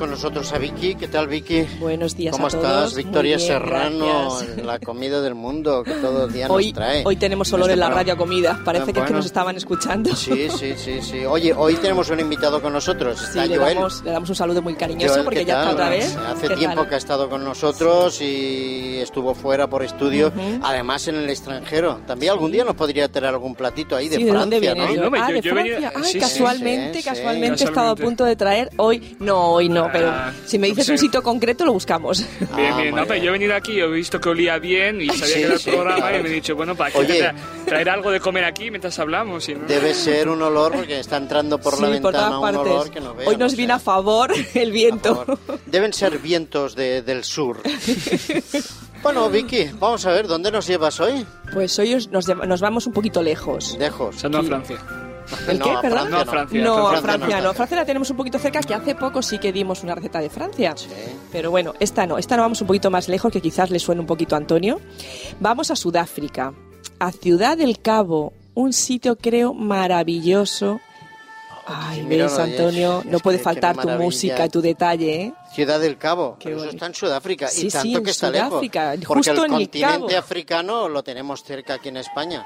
con nosotros a Vicky. ¿Qué tal, Vicky? Buenos días ¿Cómo a todos. estás? Victoria bien, Serrano, gracias. la comida del mundo que todo el día Hoy, nos trae. hoy tenemos olor Este en la programa. radio a comida. Parece Ah, que es que bueno. nos estaban escuchando. Sí, sí, sí, sí. Oye, hoy tenemos un invitado con nosotros. Sí, Está le Joel. damos, le damos un saludo muy cariñoso Joel, porque ¿qué ya está otra vez. Hace ¿Qué tiempo tal? que ha estado con nosotros y estuvo fuera por estudio, además en el extranjero. También algún día nos podría traer algún platito ahí de Sí, ¿de Francia, dónde viene? ¿no? yo? Ah, de Francia. Ay, sí, sí, casualmente, sí, sí. casualmente he estado a punto de traer hoy. No, hoy no, pero Ah, si me dices un sitio concreto lo buscamos. Bien, bien. muy No, pero bien. yo he venido aquí, he visto que olía bien y sabía Sí, que era el programa claro. y me he dicho, bueno, ¿para Oye. traer, traer algo de comer aquí mientras hablamos? Y no- Debe ser un olor porque está entrando por sí, la por ventana todas un partes. olor que no hoy nos viene a favor el viento. favor. Deben ser vientos de- del sur. bueno, Vicky, vamos a ver, ¿dónde nos llevas hoy? Pues hoy os- nos, vamos un poquito lejos. Lejos. O sea, no a Francia. ¿El no, qué, a perdón? Francia No, a Francia. No, a Francia Francia no. Francia la tenemos un poquito cerca, que hace poco sí que dimos una receta de Francia. Sí. Pero bueno, esta no. Esta no vamos un poquito más lejos, que quizás le suene un poquito a Antonio. Vamos a Sudáfrica, a Ciudad del Cabo, un sitio creo maravilloso. Ay, sí, ves, Antonio, no puede faltar tu música y tu detalle, ¿eh? Ciudad del Cabo, Qué eso bonito. está en Sudáfrica Sí, y sí, tanto en que está Sudáfrica, lejos. Porque justo el en el continente africano lo tenemos cerca aquí en España,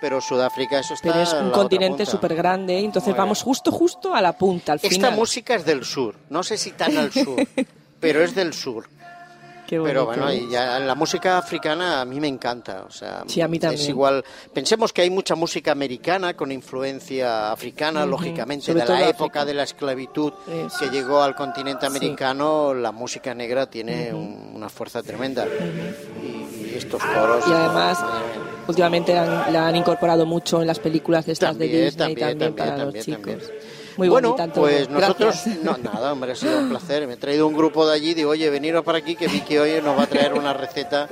pero Sudáfrica eso está Pero es un continente súper grande, entonces Muy vamos bien. justo, justo a la punta, al Esta final. música es del sur, no sé si tan al sur, pero es del sur. Qué Pero bueno, ¿eh? y ya la música africana a mí me encanta, o sea, Sí, a mí es también. igual. Pensemos que hay mucha música americana con influencia africana, lógicamente, Sobre de la África. época de la esclavitud Eso que es. llegó al continente Sí. americano, la música negra tiene un- una fuerza tremenda. y, y estos coros. Y además, mía. últimamente la han, la han incorporado mucho en las películas de estas También, de Disney también, también, también, para también, los chicos. Muy bueno, bonita pues nosotros, no, nada, hombre, ha sido un placer. Me he traído un grupo de allí, digo, oye, veniros para aquí que Vicky hoy nos va a traer una receta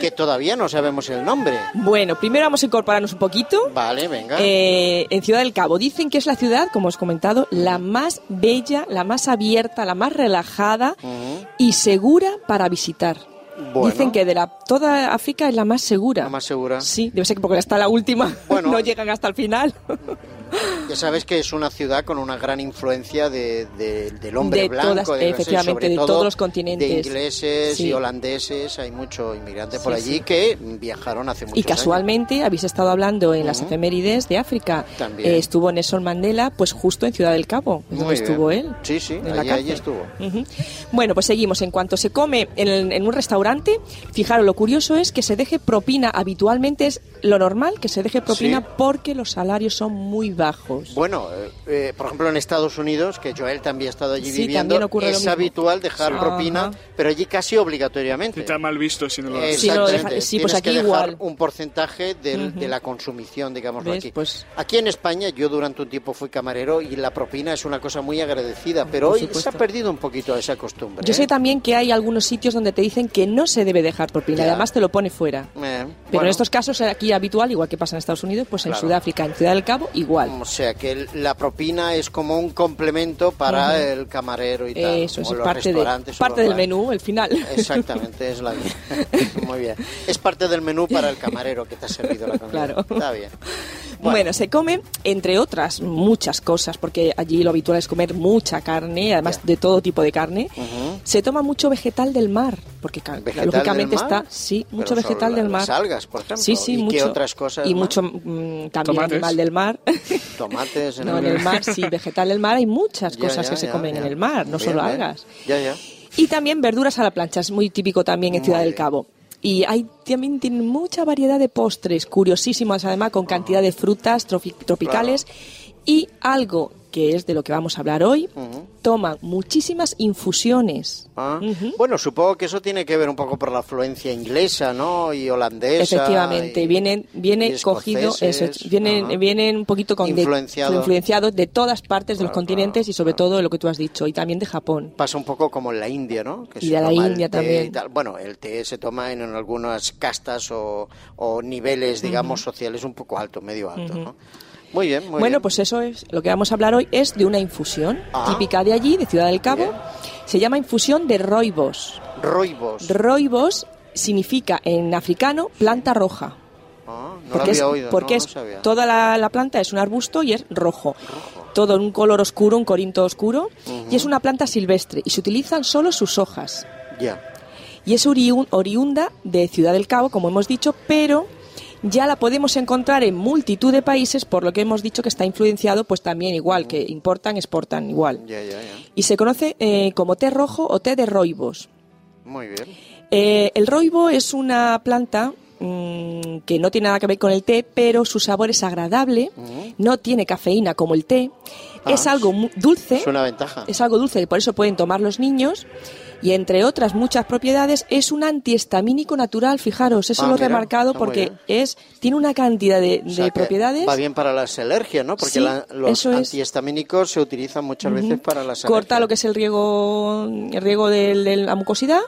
que todavía no sabemos el nombre. Bueno, primero vamos a incorporarnos un poquito. Vale, venga. Eh, en Ciudad del Cabo dicen que es la ciudad, como os he comentado, la más bella, la más abierta, la más relajada Ujú. y segura para visitar. Bueno. Dicen que de la, toda África es la más segura. La más segura. Sí, debe ser que porque está la última, Bueno. no llegan hasta el final. Ya sabes que es una ciudad con una gran influencia de, de- del hombre De blanco, todas- de- efectivamente, sobre de todo todos los continentes. De ingleses y holandeses, hay mucho inmigrante por Sí, allí sí. que viajaron hace muchos Y casualmente habéis estado hablando en las efemérides de África. También. Eh, estuvo Nelson Mandela, pues justo en Ciudad del Cabo, años. donde estuvo él. Sí, sí, en la allí, allí estuvo. Bueno, pues seguimos. En cuanto se come en, el- en un restaurante, fijaros, lo curioso es que se deje propina. Habitualmente es lo normal que se deje propina Sí. porque los salarios son muy bajos. Bueno, eh, eh, por ejemplo en Estados Unidos, que Joel también ha estado allí Sí, viviendo, también ocurre lo es habitual dejar Sí. propina, Ajá. pero allí casi obligatoriamente. Está mal visto si no lo haces. Sí, no lo deja- Exactamente. sí, pues Tienes que aquí dejar igual. un porcentaje del- Ujú. de la consumición, digamos aquí. Pues- Aquí en España yo durante un tiempo fui camarero y la propina es una cosa muy agradecida, pero Por hoy se supuesto. ha perdido un poquito esa costumbre. Yo sé ¿eh? también que hay algunos sitios donde te dicen que no se debe dejar propina, Ya. además te lo pone fuera. Eh, Pero bueno, en estos casos aquí habitual, igual que pasa en Estados Unidos, pues en Claro. Sudáfrica, en Ciudad del Cabo, igual. O sea que la propina es como un complemento para el camarero y tal. Eso es los parte, de, parte del menú, el final. Exactamente, es la Muy bien. Es parte del menú para el camarero que te ha servido la comida. Claro. Está bien. Bueno. se come, entre otras muchas cosas, porque allí lo habitual es comer mucha carne, además de todo tipo de carne. Se toma mucho vegetal del mar, porque ca- ¿Vegetal lógicamente mar? está, sí, mucho vegetal del mar. las algas, por ejemplo. Sí, sí, ¿Y mucho. qué otras cosas Y más? mucho mm, también Tomates. animal del mar. Tomates en no, en el, el mar, sí, vegetal del mar hay muchas Ya, cosas ya, que se comen ya. en el mar, no Bien, solo bien. algas. Ya, ya. Y también verduras a la plancha, es muy típico también en Muy Ciudad del. Cabo. Y hay también tienen mucha variedad de postres, curiosísimas además, con cantidad de frutas tropicales. Y algo que es de lo que vamos a hablar hoy, Ujú. toman muchísimas infusiones. Ah, Ujú. Bueno, supongo que eso tiene que ver un poco por la afluencia inglesa, ¿no? Y holandesa. Efectivamente, y- vienen, viene cogido, eso, vienen, Ajá. vienen un poquito con de- Influenciado. influenciados de todas partes de los continentes y sobre todo de lo que tú has dicho, y también de Japón. Pasa un poco como en la India, ¿no? Que Y de la toma India también. y tal. Bueno, el té se toma en, en algunas castas o, o niveles, digamos, sociales un poco alto, medio alto, ¿no? Muy bien, muy bueno, bien. pues eso es lo que vamos a hablar hoy es de una infusión Ah. típica de allí, de Ciudad del Cabo. Bien. Se llama infusión de roibos. Roibos. Roibos significa en africano planta roja. Ah, no lo porque había es, oído, porque no, es no sabía. toda la, la planta es un arbusto y es rojo. Rojo. todo en un color oscuro, un corinto oscuro, y es una planta silvestre y se utilizan solo sus hojas. Ya. Y es oriun- oriunda de Ciudad del Cabo, como hemos dicho, pero ya la podemos encontrar en multitud de países, por lo que hemos dicho que está influenciado, pues también igual, que importan, exportan igual. Y se conoce eh, como té rojo o té de roibos. Muy bien. Eh, el roibo es una planta mm, que no tiene nada que ver con el té, pero su sabor es agradable, no tiene cafeína como el té, Ah, es algo mu- dulce, Es una ventaja. es algo dulce, por eso pueden tomar los niños. Y entre otras muchas propiedades, es un antihistamínico natural, fijaros, eso Ah, lo he remarcado porque es tiene una cantidad de, O de sea, propiedades. Va bien para las alergias, ¿no? Porque Sí, la- los es. antihistamínicos se utilizan muchas veces para las corta alergias. lo que es el riego, el riego de la mucosidad,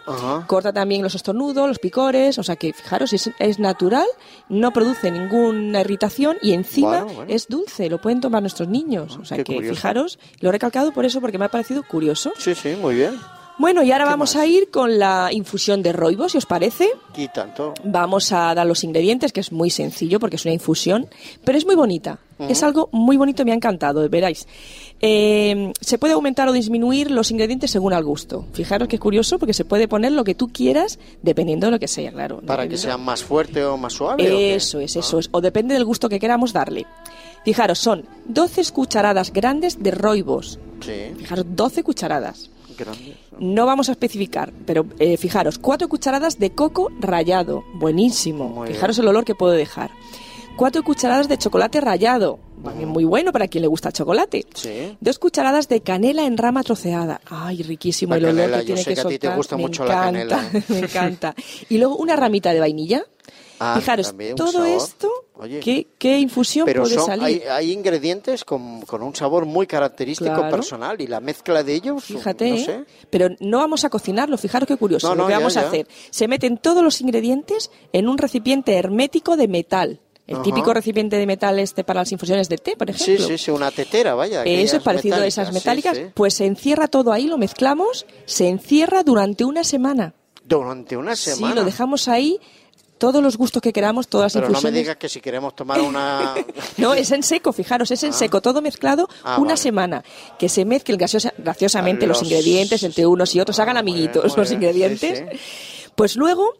corta también los estornudos, los picores, o sea que fijaros, es, es natural, no produce ninguna irritación y encima Bueno, bueno. es dulce, lo pueden tomar nuestros niños. O sea que curioso. fijaros, lo he recalcado por eso, porque me ha parecido curioso. Sí, sí, muy bien. Bueno, y ahora ¿Qué vamos más? a ir con la infusión de roibos, si os parece. Y tanto. Vamos a dar los ingredientes, que es muy sencillo porque es una infusión, pero es muy bonita. Es algo muy bonito, me ha encantado, veráis. Eh, se puede aumentar o disminuir los ingredientes según al gusto. Fijaros que es curioso porque se puede poner lo que tú quieras dependiendo de lo que sea, claro. Para que sea más fuerte o más suave. Eso es, eso es. O depende del gusto que queramos darle. Fijaros, son 12 cucharadas grandes de roibos. Sí, Fijaros, 12 cucharadas. No vamos a especificar, pero eh, fijaros, cuatro cucharadas de coco rallado, buenísimo. Muy fijaros el olor que puedo dejar. Cuatro cucharadas de chocolate rallado, también muy bueno para quien le gusta el chocolate. Sí. Dos cucharadas de canela en rama troceada. Ay, riquísimo La el olor canela, que yo tiene sé que que a ti te soltar. gusta me mucho la encanta, me encanta. Y luego una ramita de vainilla. Ah, Fijaros, también todo esto, Oye. ¿qué, qué infusión Pero puede son, salir? hay, hay ingredientes con, con un sabor muy característico Claro. personal y la mezcla de ellos, Fíjate, no ¿eh? pero no vamos a cocinarlo, fijaros qué curioso. No, lo no, que ya, vamos a hacer, se meten todos los ingredientes en un recipiente hermético de metal. El Ajá. típico recipiente de metal este para las infusiones de té, por Sí, ejemplo. sí, sí, una tetera, vaya. Eso es parecido a esas metálicas. sí, sí. Pues se encierra todo ahí, lo mezclamos, se encierra durante una semana. Durante una semana. Sí, lo dejamos ahí, todos los gustos que queramos, todas las Pero no me infusiones. digas que si queremos tomar una... No, es en seco, fijaros, es en seco, todo mezclado Ah, una vale. semana. Que se mezclen graciosa- graciosamente los, Los- ingredientes entre unos y otros, hagan Ah, bien, amiguitos los bien, ingredientes. sí, Pues luego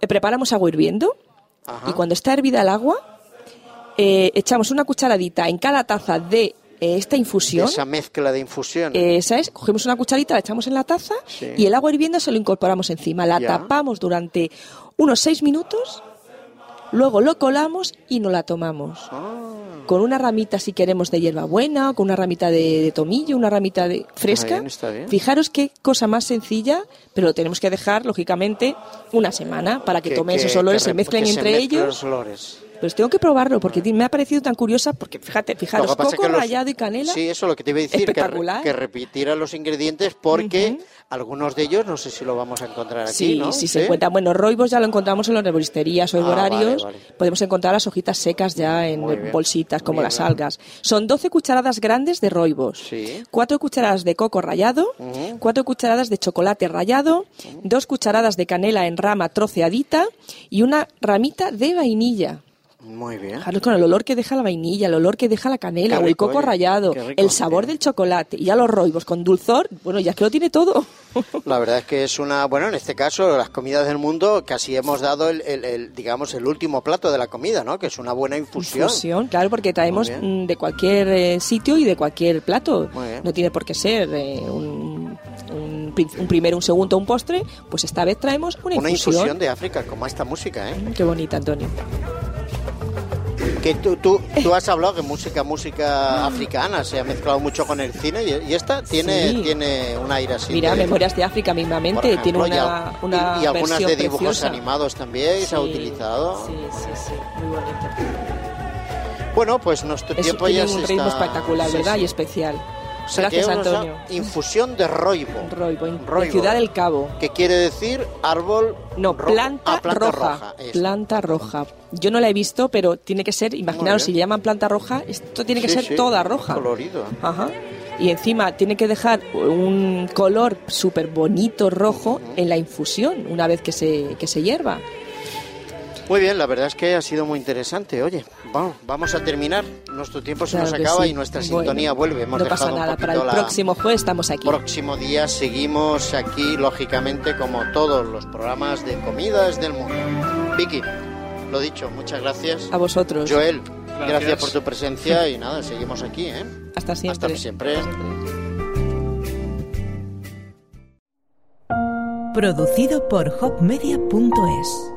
eh, preparamos agua hirviendo Ajá. y cuando está hervida el agua, eh, echamos una cucharadita en cada taza de eh, esta infusión. Esa mezcla de infusión. Esa es, cogemos una cucharita, la echamos en la taza Sí. y el agua hirviendo se lo incorporamos encima. La Ya. tapamos durante unos seis minutos, luego lo colamos y nos la tomamos. Ah. Con una ramita, si queremos, de hierbabuena, o con una ramita de, de tomillo, una ramita de fresca. bien, está bien. Fijaros qué cosa más sencilla, pero lo tenemos que dejar, lógicamente, una semana para que, tomen esos olores, se mezclen entre ellos. los olores. Pues tengo que probarlo porque me ha parecido tan curiosa, porque fíjate, fijaros, es coco que los- rallado y canela. Sí, eso es lo que te iba a decir, que, re- Espectacular. que repitiera los ingredientes porque algunos de ellos no sé si lo vamos a encontrar aquí, Sí, ¿no? sí se encuentran. Bueno, roibos ya lo encontramos en las herboristerías o Ah, vale, vale. Podemos encontrar las hojitas secas ya en Muy bien. bolsitas como las bien. algas. Son 12 cucharadas grandes de roibos. Sí. 4 cucharadas de coco rallado. 4 cucharadas de chocolate rallado, 2 cucharadas de canela en rama troceadita y una ramita de vainilla. Muy bien. Fijaros con el olor que deja la vainilla, el olor que deja la canela o el coco oye, rallado, rico, el sabor del chocolate y ya los roibos con dulzor, bueno, ya es que lo tiene todo. La verdad es que es una, bueno, en este caso, las comidas del mundo, casi hemos dado el, el- el, digamos, el último plato de la comida, ¿no? Que es una buena infusión. Infusión, claro, porque traemos mm, de cualquier eh, sitio y de cualquier plato. No tiene por qué ser eh, un, un, primero, un segundo, un postre. Pues esta vez traemos una, Una infusión de África, como esta música, ¿eh? Mm, Qué bonita, Antonio. Que tú, tú, tú has hablado que música, música africana se ha mezclado mucho con el cine y, y esta tiene, Sí. tiene un aire así. Mira, de- Memorias de África mismamente ejemplo, tiene y al- una, una y, y algunas de dibujos preciosa. animados también se ha utilizado. Sí, sí, sí, muy bonito. Bueno, pues nuestro Es, tiempo tiene ya se un ritmo está- espectacular, ¿verdad? sí. Y especial. Gracias, Antonio. Infusión de roibo. Roibo, en- de Roibo. Ciudad del Cabo. Que quiere decir árbol No, rojo. planta, Ah, planta roja. Planta roja. Yo no la he visto, pero tiene que ser, imaginaos, bien. si le llaman planta roja, esto tiene que Sí, ser sí, toda roja. Colorido. Ajá. Y encima tiene que dejar un color súper bonito rojo en la infusión una vez que se, que se hierva. Muy bien, la verdad es que ha sido muy interesante. Oye, vamos, vamos a terminar. Nuestro tiempo se Claro nos acaba sí. y nuestra Bueno, sintonía vuelve. Hemos no pasa dejado un nada, para el la- próximo jueves estamos aquí. Próximo día seguimos aquí, lógicamente, como todos los programas de comidas del mundo. Vicky, lo dicho, muchas gracias. A vosotros. Joel, gracias. Gracias. por tu presencia y nada, seguimos aquí, ¿eh? Hasta siempre. Hasta siempre. Producido por hopmedia.es